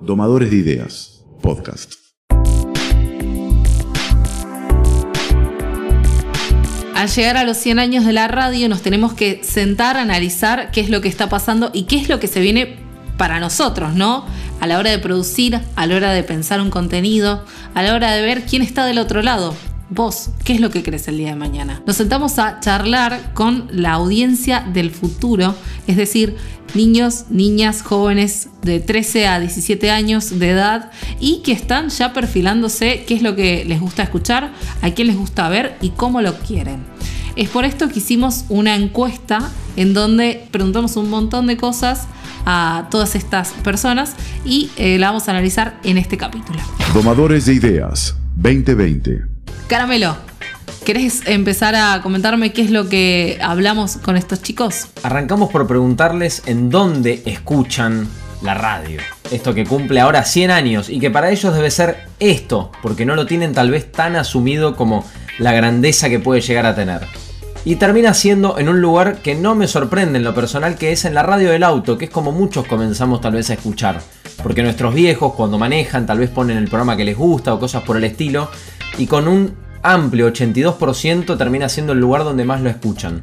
Domadores de Ideas, podcast. Al llegar a los 100 años de la radio nos tenemos que sentar a analizar qué es lo que está pasando y qué es lo que se viene para nosotros, ¿no? A la hora de producir, a la hora de pensar un contenido, a la hora de ver quién está del otro lado. Vos, ¿qué es lo que crees el día de mañana? Nos sentamos a charlar con la audiencia del futuro, es decir, niños, niñas, jóvenes de 13 a 17 años de edad y que están ya perfilándose qué es lo que les gusta escuchar, a quién les gusta ver y cómo lo quieren. Es por esto que hicimos una encuesta en donde preguntamos un montón de cosas a todas estas personas y eh, la vamos a analizar en este capítulo. Domadores de Ideas 2020. Caramelo, ¿querés empezar a comentarme qué es lo que hablamos con estos chicos? Arrancamos por preguntarles en dónde escuchan la radio. Esto que cumple ahora 100 años y que para ellos debe ser esto, porque no lo tienen tal vez tan asumido como la grandeza que puede llegar a tener. Y termina siendo en un lugar que no me sorprende en lo personal, que es en la radio del auto, que es como muchos comenzamos tal vez a escuchar. Porque nuestros viejos cuando manejan tal vez ponen el programa que les gusta o cosas por el estilo, y con un amplio 82% termina siendo el lugar donde más lo escuchan.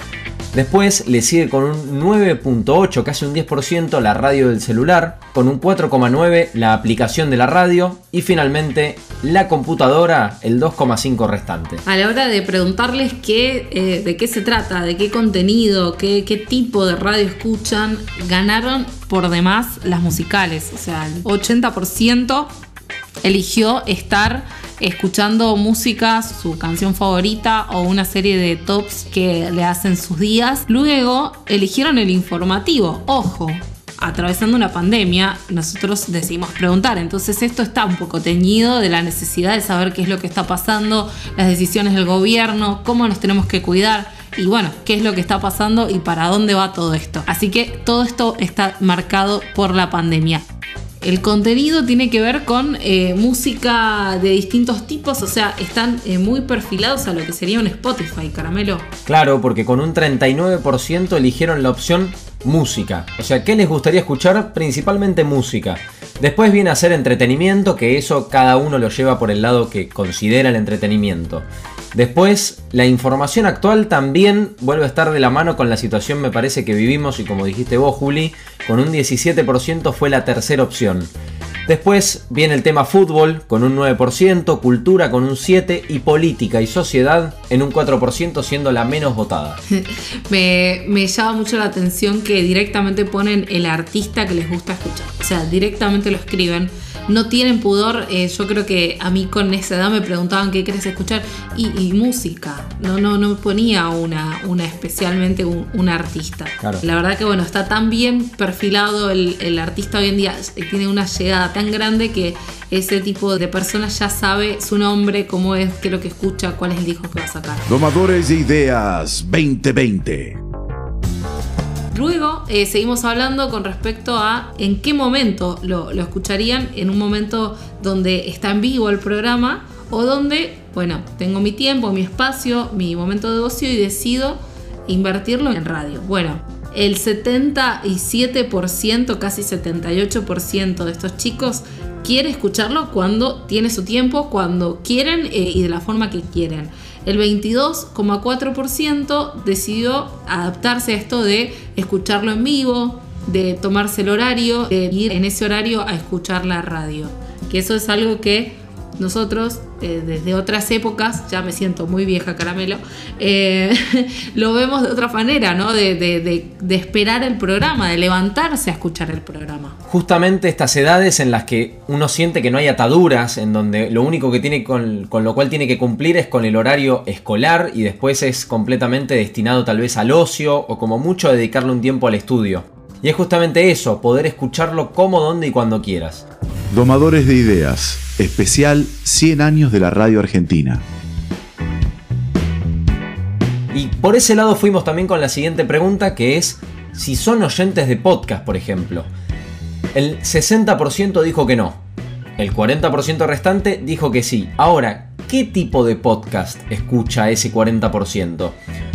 Después le sigue con un 9.8, casi un 10% la radio del celular, con un 4.9 la aplicación de la radio y finalmente la computadora el 2.5 restante. A la hora de preguntarles qué, eh, de qué se trata, de qué contenido, qué, qué tipo de radio escuchan, ganaron por demás las musicales. O sea, el 80% eligió estar escuchando música, su canción favorita o una serie de tops que le hacen sus días. Luego eligieron el informativo. Ojo, atravesando una pandemia, nosotros decidimos preguntar. Entonces esto está un poco teñido de la necesidad de saber qué es lo que está pasando, las decisiones del gobierno, cómo nos tenemos que cuidar. Y bueno, qué es lo que está pasando y para dónde va todo esto. Así que todo esto está marcado por la pandemia. El contenido tiene que ver con eh, música de distintos tipos, o sea, están eh, muy perfilados a lo que sería un Spotify, caramelo. Claro, porque con un 39% eligieron la opción música. O sea, ¿qué les gustaría escuchar? Principalmente música. Después viene a ser entretenimiento, que eso cada uno lo lleva por el lado que considera el entretenimiento. Después, la información actual también vuelve a estar de la mano con la situación me parece que vivimos y como dijiste vos, Juli, con un 17% fue la tercera opción. Después viene el tema fútbol con un 9%, cultura con un 7% y política y sociedad en un 4% siendo la menos votada. me, me llama mucho la atención que directamente ponen el artista que les gusta escuchar. O sea, directamente lo escriben no tienen pudor. Eh, yo creo que a mí con esa edad me preguntaban qué querés escuchar y, música. No, no, no me ponía una, una especialmente un, artista. La verdad que bueno, está tan bien perfilado el, artista hoy en día, tiene una llegada tan grande que ese tipo de personas ya sabe su nombre, cómo es, qué es lo que escucha, cuál es el disco que va a sacar. Domadores de Ideas 2020. Luego eh, seguimos hablando con respecto a en qué momento lo, escucharían, en un momento donde está en vivo el programa o donde, bueno, tengo mi tiempo, mi espacio, mi momento de ocio y decido invertirlo en radio. Bueno, el 77%, casi 78% de estos chicos quiere escucharlo cuando tiene su tiempo, cuando quieren eh, y de la forma que quieren. El 22,4% decidió adaptarse a esto de escucharlo en vivo, de tomarse el horario, de ir en ese horario a escuchar la radio. Que eso es algo que nosotros, eh, desde otras épocas, ya me siento muy vieja caramelo, eh, lo vemos de otra manera, ¿no? De, esperar el programa, de levantarse a escuchar el programa. Justamente estas edades en las que uno siente que no hay ataduras, en donde lo único que tiene con, con lo cual tiene que cumplir es con el horario escolar y después es completamente destinado tal vez al ocio o como mucho a dedicarle un tiempo al estudio. Y es justamente eso, poder escucharlo como, donde y cuando quieras. Domadores de Ideas, especial 100 años de la radio argentina. Y por ese lado fuimos también con la siguiente pregunta que es si son oyentes de podcast, por ejemplo. El 60% dijo que no. El 40% restante dijo que sí. Ahora, ¿qué tipo de podcast escucha ese 40%.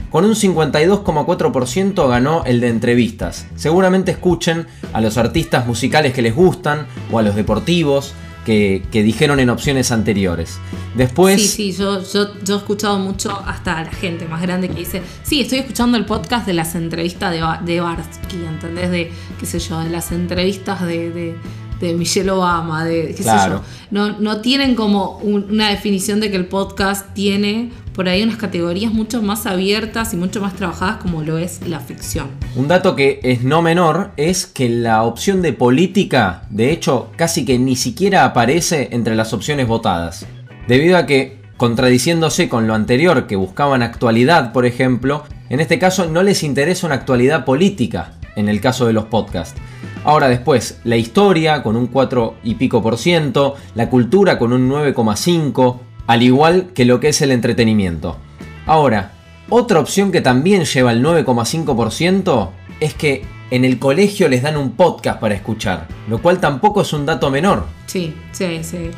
Con un 52,4% ganó el de entrevistas. Seguramente escuchen a los artistas musicales que les gustan o a los deportivos que, dijeron en opciones anteriores. Después. Sí, sí, yo, he escuchado mucho hasta a la gente más grande que dice: Sí, estoy escuchando el podcast de las entrevistas de, de Barsky, ¿entendés? De, qué sé yo, de las entrevistas de Michelle Obama, de qué sé yo. No, no tienen como una definición de que el podcast tiene por ahí unas categorías mucho más abiertas y mucho más trabajadas como lo es la ficción. Un dato que es no menor es que la opción de política, de hecho, casi que ni siquiera aparece entre las opciones votadas. Debido a que, contradiciéndose con lo anterior que buscaban actualidad, por ejemplo, en este caso no les interesa una actualidad política, en el caso de los podcasts. Ahora después, la historia con un 4 y pico por ciento, la cultura con un 9,5, al igual que lo que es el entretenimiento. Ahora, otra opción que también lleva el 9,5% es que en el colegio les dan un podcast para escuchar, lo cual tampoco es un dato menor. Sí, sí, sí.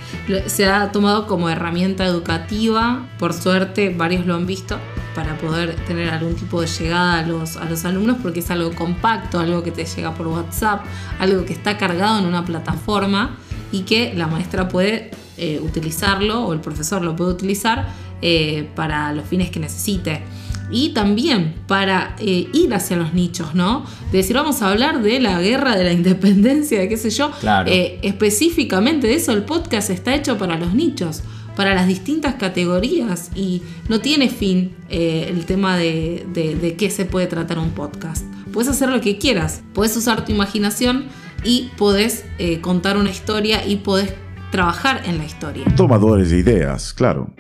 Se ha tomado como herramienta educativa, por suerte varios lo han visto, para poder tener algún tipo de llegada a los, a los alumnos porque es algo compacto, algo que te llega por WhatsApp, algo que está cargado en una plataforma y que la maestra puede eh, utilizarlo o el profesor lo puede utilizar eh, para los fines que necesite. Y también para eh, ir hacia los nichos, ¿no? De decir, vamos a hablar de la guerra de la independencia, de qué sé yo. específicamente de eso, el podcast está hecho para los nichos para las distintas categorías y no tiene fin eh, el tema de, de, qué se puede tratar un podcast. Puedes hacer lo que quieras, puedes usar tu imaginación y puedes eh, contar una historia y puedes trabajar en la historia. Tomadores de ideas, claro.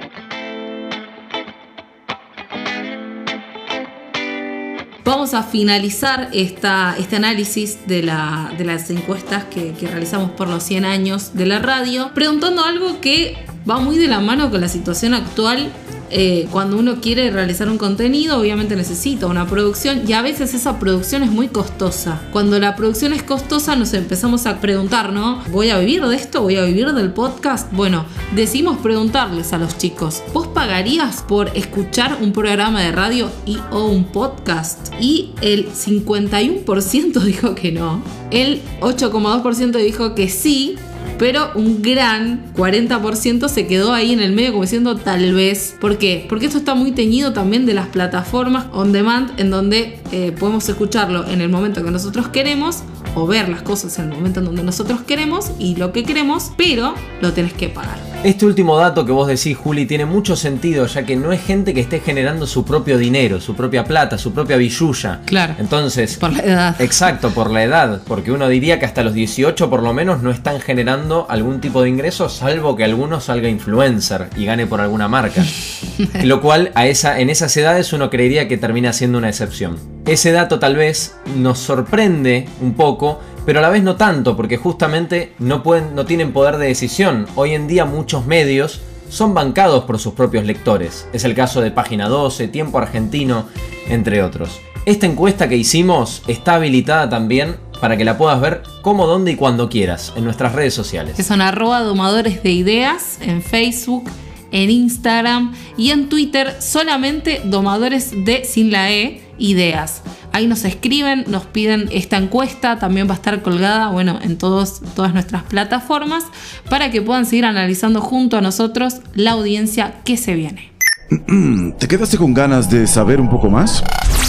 Vamos a finalizar esta, este análisis de, la, de las encuestas que, que, realizamos por los 100 años de la radio, preguntando algo que va muy de la mano con la situación actual. Eh, cuando uno quiere realizar un contenido, obviamente necesita una producción y a veces esa producción es muy costosa. Cuando la producción es costosa, nos empezamos a preguntar, ¿no? ¿Voy a vivir de esto? ¿Voy a vivir del podcast? Bueno, decimos preguntarles a los chicos, ¿vos pagarías por escuchar un programa de radio y o un podcast? Y el 51% dijo que no. El 8,2% dijo que sí pero un gran 40% se quedó ahí en el medio como diciendo tal vez. ¿Por qué? Porque esto está muy teñido también de las plataformas on demand en donde eh, podemos escucharlo en el momento que nosotros queremos o ver las cosas en el momento en donde nosotros queremos y lo que queremos, pero lo tenés que pagar. Este último dato que vos decís, Juli, tiene mucho sentido, ya que no es gente que esté generando su propio dinero, su propia plata, su propia billulla. Claro. Entonces. Por la edad. Exacto, por la edad. Porque uno diría que hasta los 18 por lo menos no están generando algún tipo de ingreso, salvo que alguno salga influencer y gane por alguna marca. lo cual a esa, en esas edades uno creería que termina siendo una excepción. Ese dato tal vez nos sorprende un poco pero a la vez no tanto, porque justamente no, tienen poder de decisión. Hoy en día muchos medios son bancados por sus propios lectores. Es el caso de Página 12, Tiempo Argentino, entre otros. Esta encuesta que hicimos está habilitada también para que la puedas ver como, donde y cuando quieras en nuestras redes sociales. Que son arroba domadores de ideas en Facebook, en Instagram y en Twitter solamente domadores de sin la E ideas. Ahí nos escriben, nos piden esta encuesta, también va a estar colgada, bueno, en todos, todas nuestras plataformas, para que puedan seguir analizando junto a nosotros la audiencia que se viene. ¿Te quedaste con ganas de saber un poco más?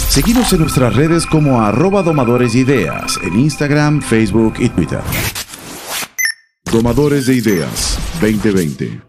Seguimos en nuestras redes como arroba domadores ideas, en Instagram, Facebook y Twitter. Domadores de Ideas 2020.